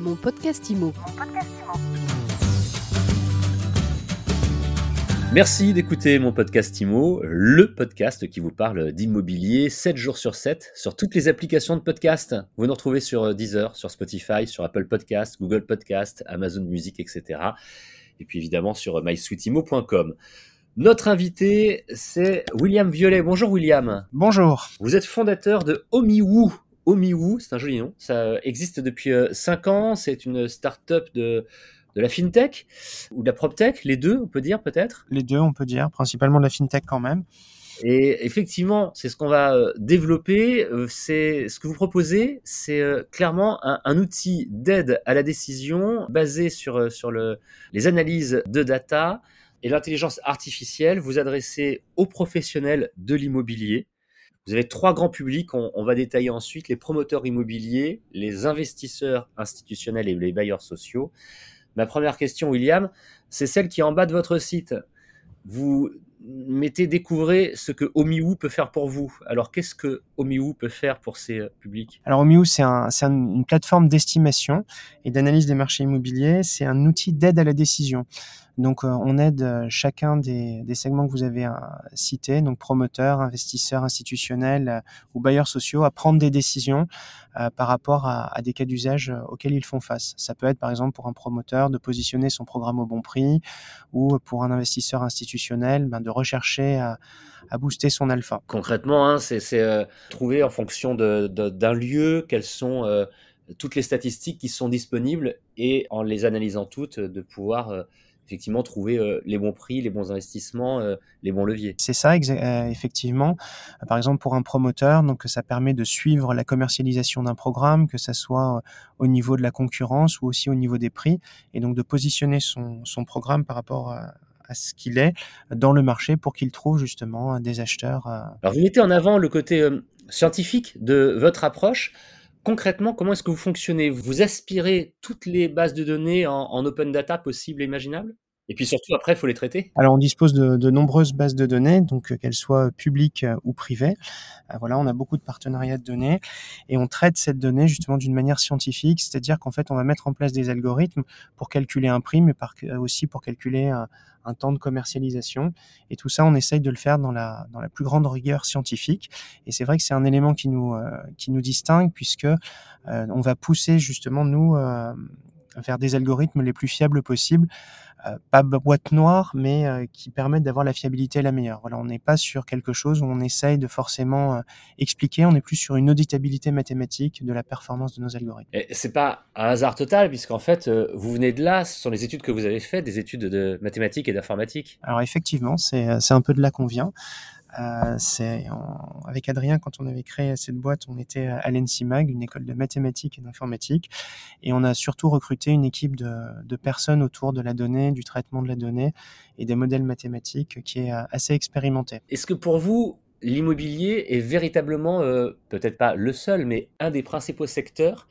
Mon podcast IMO. Merci d'écouter mon podcast IMO, le podcast qui vous parle d'immobilier 7 jours sur 7 sur toutes les applications de podcast. Vous nous retrouvez sur Deezer, sur Spotify, sur Apple Podcast, Google Podcast, Amazon Music, etc. Et puis évidemment sur mysweetimo.com. Notre invité, c'est William Violet. Bonjour William. Bonjour. Vous êtes fondateur de Omiwoo. Omiwoo, c'est un joli nom. Ça existe depuis 5 euh, ans. C'est une start-up de, de la fintech ou de la proptech, les deux, on peut dire peut-être? Les deux, on peut dire, principalement de la fintech quand même. Et effectivement, c'est ce qu'on va euh, développer. Euh, c'est ce que vous proposez, c'est clairement un, outil d'aide à la décision basé sur, sur le, les analyses de data et l'intelligence artificielle. Vous adressez aux professionnels de l'immobilier vous avez trois grands publics, on, va détailler ensuite les promoteurs immobiliers, les investisseurs institutionnels et les bailleurs sociaux. Ma première question, William, c'est celle qui est en bas de votre site. Vous mettez découvrez ce que Omiwu peut faire pour vous. Alors, qu'est-ce que Omiwu peut faire pour ces euh, publics? Alors, Omiwu, c'est un, une plateforme d'estimation et d'analyse des marchés immobiliers. C'est un outil d'aide à la décision. Donc, euh, on aide euh, chacun des, segments que vous avez cités, donc promoteurs, investisseurs institutionnels ou bailleurs sociaux, à prendre des décisions par rapport à, des cas d'usage auxquels ils font face. Ça peut être, par exemple, pour un promoteur de positionner son programme au bon prix ou pour un investisseur institutionnel ben, de rechercher à, booster son alpha. Concrètement, hein, c'est euh, trouver en fonction d'un lieu quelles sont euh, toutes les statistiques qui sont disponibles et en les analysant toutes, de pouvoir euh, effectivement trouver les bons prix, les bons investissements, les bons leviers. C'est ça, effectivement. Par exemple, pour un promoteur, donc ça permet de suivre la commercialisation d'un programme, que ça soit au niveau de la concurrence ou aussi au niveau des prix, et donc de positionner son, son programme par rapport à, à ce qu'il est dans le marché pour qu'il trouve justement des acheteurs. Euh. Alors vous mettez en avant le côté euh, scientifique de votre approche. Concrètement, comment est-ce que vous fonctionnez? Vous aspirez toutes les bases de données en, open data possibles et imaginables? Et puis surtout, après, il faut les traiter. Alors, on dispose de, nombreuses bases de données, donc euh, qu'elles soient publiques ou privées. voilà, on a beaucoup de partenariats de données et on traite cette donnée justement d'une manière scientifique, c'est-à-dire qu'en fait, on va mettre en place des algorithmes pour calculer un prix, mais aussi pour calculer un, temps de commercialisation. Et tout ça, on essaye de le faire dans la, dans la plus grande rigueur scientifique. Et c'est vrai que c'est un élément qui nous, euh, qui nous distingue puisque euh, on va pousser justement nous euh, vers des algorithmes les plus fiables possibles euh, pas boîte noire, mais euh, qui permettent d'avoir la fiabilité la meilleure. Voilà, on n'est pas sur quelque chose où on essaye de forcément euh, expliquer, on est plus sur une auditabilité mathématique de la performance de nos algorithmes. Et c'est pas un hasard total, puisqu'en fait, vous venez de là, ce sont les études que vous avez faites, des études de mathématiques et d'informatique. Alors effectivement, c'est un peu de là qu'on vient. Avec Adrien quand on avait créé cette boîte, on était à l'ENSIMAG, une école de mathématiques et d'informatique, et on a surtout recruté une équipe de, personnes autour de la donnée, du traitement de la donnée et des modèles mathématiques qui est euh, assez expérimenté. Est-ce que pour vous l'immobilier est véritablement euh, peut-être pas le seul, mais un des principaux secteurs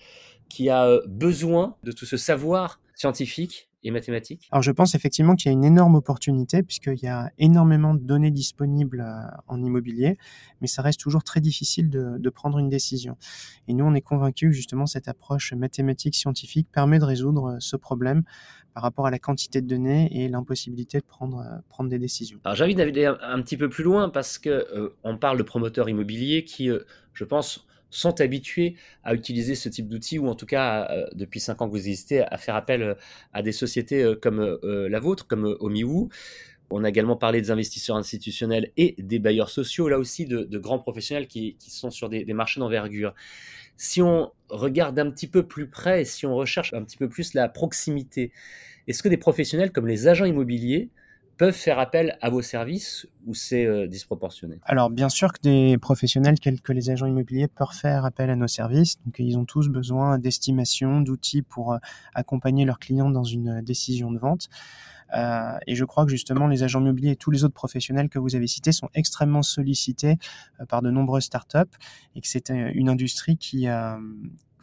qui a euh, besoin de tout ce savoir scientifique et mathématiques? Alors je pense effectivement qu'il y a une énorme opportunité puisqu'il y a énormément de données disponibles euh, en immobilier, mais ça reste toujours très difficile de, de prendre une décision. Et nous, on est convaincus que justement cette approche mathématique scientifique permet de résoudre euh, ce problème par rapport à la quantité de données et l'impossibilité de prendre, euh, prendre des décisions. Alors j'ai envie d'aller un, petit peu plus loin parce que on parle de promoteurs immobiliers qui, je pense, sont habitués à utiliser ce type d'outils, ou en tout cas, euh, depuis cinq ans que vous existez, à faire appel euh, à des sociétés euh, comme la vôtre, comme Omiwu. On a également parlé des investisseurs institutionnels et des bailleurs sociaux, là aussi de, grands professionnels qui, sont sur des, des marchés d'envergure. Si on regarde un petit peu plus près, si on recherche un petit peu plus la proximité, est-ce que des professionnels comme les agents immobiliers peuvent faire appel à vos services ou c'est euh, disproportionné? Alors bien sûr que des professionnels tels que les agents immobiliers peuvent faire appel à nos services. Donc ils ont tous besoin d'estimation, d'outils pour euh, accompagner leurs clients dans une décision de vente. Euh, et je crois que justement les agents immobiliers et tous les autres professionnels que vous avez cités sont extrêmement sollicités par de nombreuses startups et que c'est une industrie qui,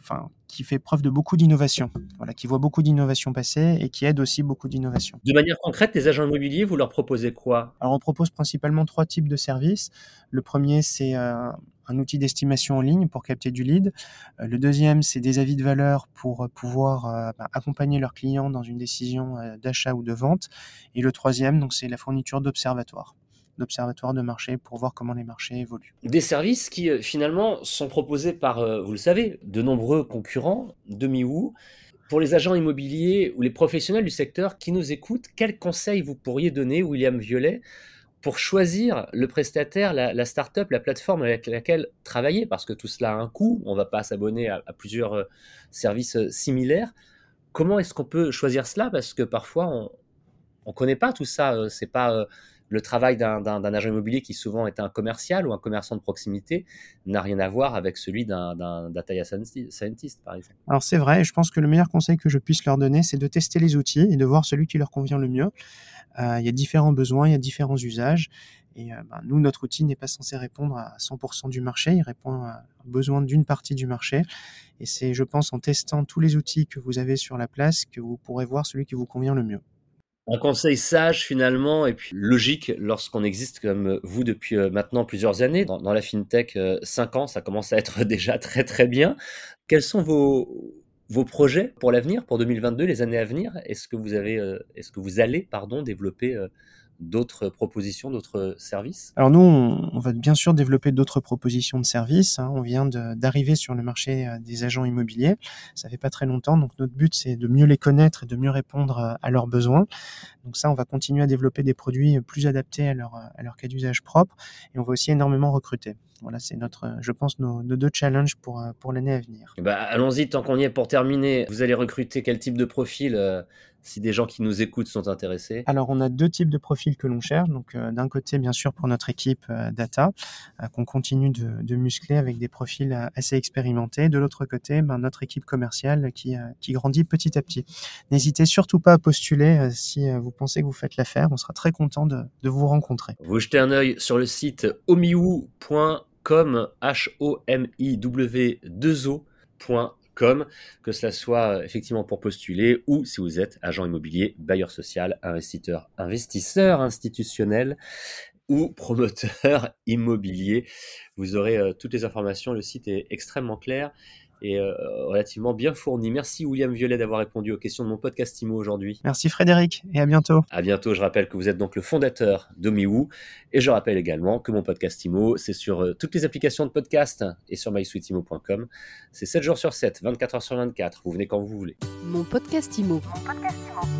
enfin, qui fait preuve de beaucoup d'innovation, voilà, qui voit beaucoup d'innovation passer et qui aide aussi beaucoup d'innovation. De manière concrète, les agents immobiliers, vous leur proposez quoi? Alors, on propose principalement trois types de services. Le premier, c'est euh, un outil d'estimation en ligne pour capter du lead. le deuxième, c'est des avis de valeur pour pouvoir bah, accompagner leurs clients dans une décision d'achat ou de vente. Et le troisième, donc c'est la fourniture d'observatoires d'observatoires de marché pour voir comment les marchés évoluent. Des services qui finalement sont proposés par, vous le savez, de nombreux concurrents de Miwoo. Pour les agents immobiliers ou les professionnels du secteur qui nous écoutent, quels conseils vous pourriez donner, William Violet, pour choisir le prestataire, la, start-up, la plateforme avec laquelle travailler, parce que tout cela a un coût, on ne va pas s'abonner à, plusieurs euh, services euh, similaires. Comment est-ce qu'on peut choisir cela? Parce que parfois, on ne connaît pas tout ça. Euh, c'est pas le travail d'un agent immobilier qui souvent est un commercial ou un commerçant de proximité n'a rien à voir avec celui d'un data scientist, par exemple. Alors c'est vrai, je pense que le meilleur conseil que je puisse leur donner, c'est de tester les outils et de voir celui qui leur convient le mieux. Euh, il y a différents besoins, il y a différents usages. Et euh, ben, nous, notre outil n'est pas censé répondre à 100% du marché, il répond aux besoins d'une partie du marché. Et c'est, je pense, en testant tous les outils que vous avez sur la place que vous pourrez voir celui qui vous convient le mieux. Un conseil sage finalement et puis logique lorsqu'on existe comme vous depuis euh, maintenant plusieurs années. Dans, la fintech, 5 ans, ça commence à être déjà très très bien. Quels sont vos, vos projets pour l'avenir, pour 2022, les années à venir? Est-ce que vous avez, euh, est-ce que vous allez, pardon, développer euh, d'autres propositions, d'autres services? Alors nous, on, va bien sûr développer d'autres propositions de services. Hein. On vient d'arriver sur le marché euh, des agents immobiliers. Ça fait pas très longtemps, donc notre but c'est de mieux les connaître et de mieux répondre à leurs besoins. Donc ça, on va continuer à développer des produits plus adaptés à leur cas d'usage propre et on va aussi énormément recruter. Voilà, c'est notre, je pense, nos, deux challenges pour, pour l'année à venir. Bah, allons-y, tant qu'on y est pour terminer. Vous allez recruter quel type de profil euh, si des gens qui nous écoutent sont intéressés? Alors, on a deux types de profils que l'on cherche. Donc, euh, d'un côté, bien sûr, pour notre équipe euh, data, qu'on continue de, muscler avec des profils assez expérimentés. De l'autre côté, ben, notre équipe commerciale qui, qui grandit petit à petit. N'hésitez surtout pas à postuler si vous pensez que vous faites l'affaire. On sera très content de, de vous rencontrer. Vous jetez un œil sur le site omiou.com comme H-O-M-I-W-2-O.com, que cela soit effectivement pour postuler ou si vous êtes agent immobilier, bailleur social, investisseur, investisseur institutionnel ou promoteur immobilier. Vous aurez euh, toutes les informations, le site est extrêmement clair et euh, relativement bien fourni. Merci William Violet d'avoir répondu aux questions de mon podcast IMO aujourd'hui. Merci Frédéric et à bientôt. À bientôt. Je rappelle que vous êtes donc le fondateur d'Omiwoo et je rappelle également que mon podcast IMO, c'est sur euh, toutes les applications de podcast et sur mysweetimo.com. C'est 7 jours sur 7, 24 heures sur 24. Vous venez quand vous voulez. Mon podcast IMO. Mon podcast IMO.